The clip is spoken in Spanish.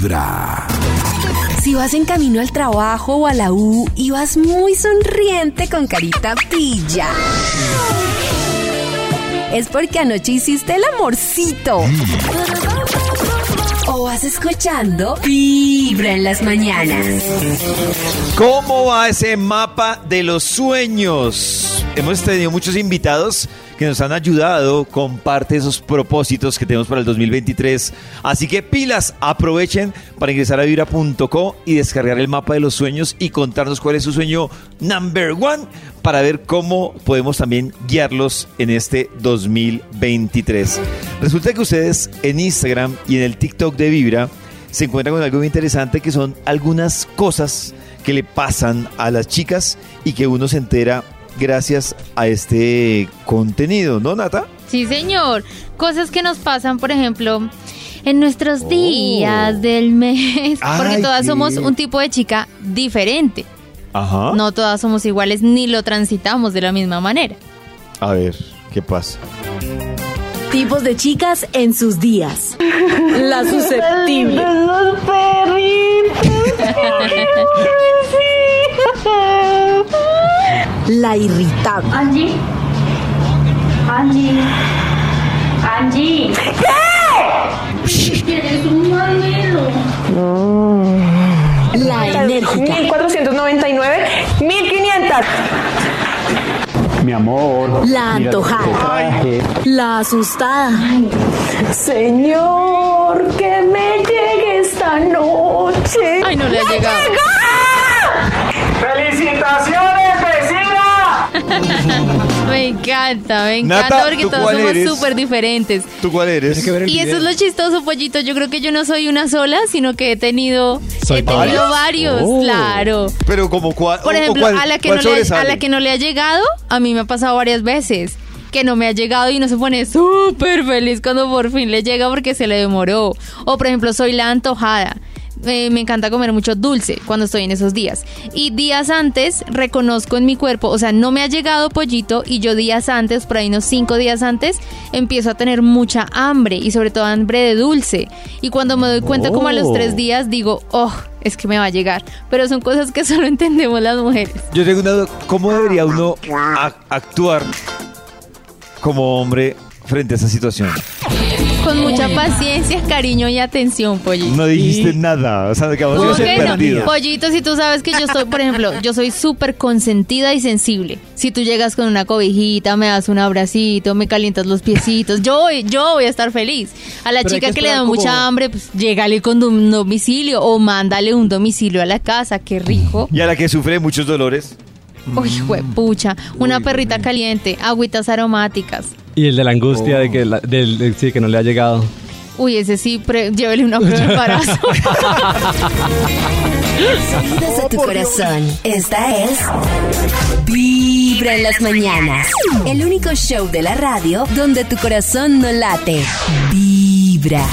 Vibra. Si vas en camino al trabajo o a la U y vas muy sonriente con carita pilla. Es porque anoche hiciste el amorcito. O vas escuchando Vibra en las mañanas. ¿Cómo va ese mapa de los sueños? Hemos tenido muchos invitados que nos han ayudado con parte de esos propósitos que tenemos para el 2023. Así que pilas, aprovechen para ingresar a vibra.co y descargar el mapa de los sueños y contarnos cuál es su sueño number one para ver cómo podemos también guiarlos en este 2023. Resulta que ustedes en Instagram y en el TikTok de Vibra se encuentran con algo muy interesante que son algunas cosas que le pasan a las chicas y que uno se entera gracias a este contenido, ¿no, Nata? Sí, señor. Cosas que nos pasan, por ejemplo, en nuestros Oh. días del mes. Porque Ay, todas qué- somos un tipo de chica diferente. Ajá. No todas somos iguales ni lo transitamos de la misma manera. A ver, ¿qué pasa? Tipos de chicas en sus días. La susceptible. La irritable. Angie. Angie. Angie. ¿Qué? Tienes un mamelo. La enérgica. 1499, 1500. Mi amor. La antojada. La asustada. Señor, que me llegue esta noche. Ay, no le ha llegado. ¡Felicitaciones! Me encanta, me Nata, encanta porque ¿tú todos somos súper diferentes. ¿Tú cuál eres? Y eso es lo chistoso, pollito. Yo creo que yo no soy una sola, sino que he tenido, Soy he tenido varios. varios, Oh. claro. Pero como cuál. Por ejemplo, cuál- a, la que cuál no le, a sobresale? la que no le ha llegado, a mí me ha pasado varias veces. Que no me ha llegado y no se pone súper feliz cuando por fin le llega porque se le demoró. O por ejemplo, soy la antojada. Eh, me encanta comer mucho dulce cuando estoy en esos días. Y días antes reconozco en mi cuerpo, o sea, no me ha llegado pollito y yo días antes, por ahí unos cinco días antes, empiezo a tener mucha hambre y sobre todo hambre de dulce. Y cuando me doy cuenta como a los tres días digo, oh, es que me va a llegar. Pero son cosas que solo entendemos las mujeres. Yo tengo una duda. ¿Cómo debería uno actuar como hombre frente a esa situación? Con mucha paciencia, cariño y atención, pollito. No dijiste nada. O sea, acabamos ¿Cómo de que ser no? perdidos. Pollito, si tú sabes que yo soy, por ejemplo, yo soy súper consentida y sensible. Si tú llegas con una cobijita, me das un abracito, me calientas los piecitos, yo voy, yo voy a estar feliz. A la Pero chica que que, le da mucha hambre, pues llégale con un domicilio o mándale un domicilio a la casa, qué rico. Y a la que sufre muchos dolores. Uy, pucha, una perrita caliente, agüitas aromáticas. Y el de la angustia de que, la- del, de- sí, que no le ha llegado. Uy, ese sí, pre- llévele una prueba de embarazo. Desde tu corazón. Esta es Vibra en las mañanas. El único show de la radio donde tu corazón no late. Vibra.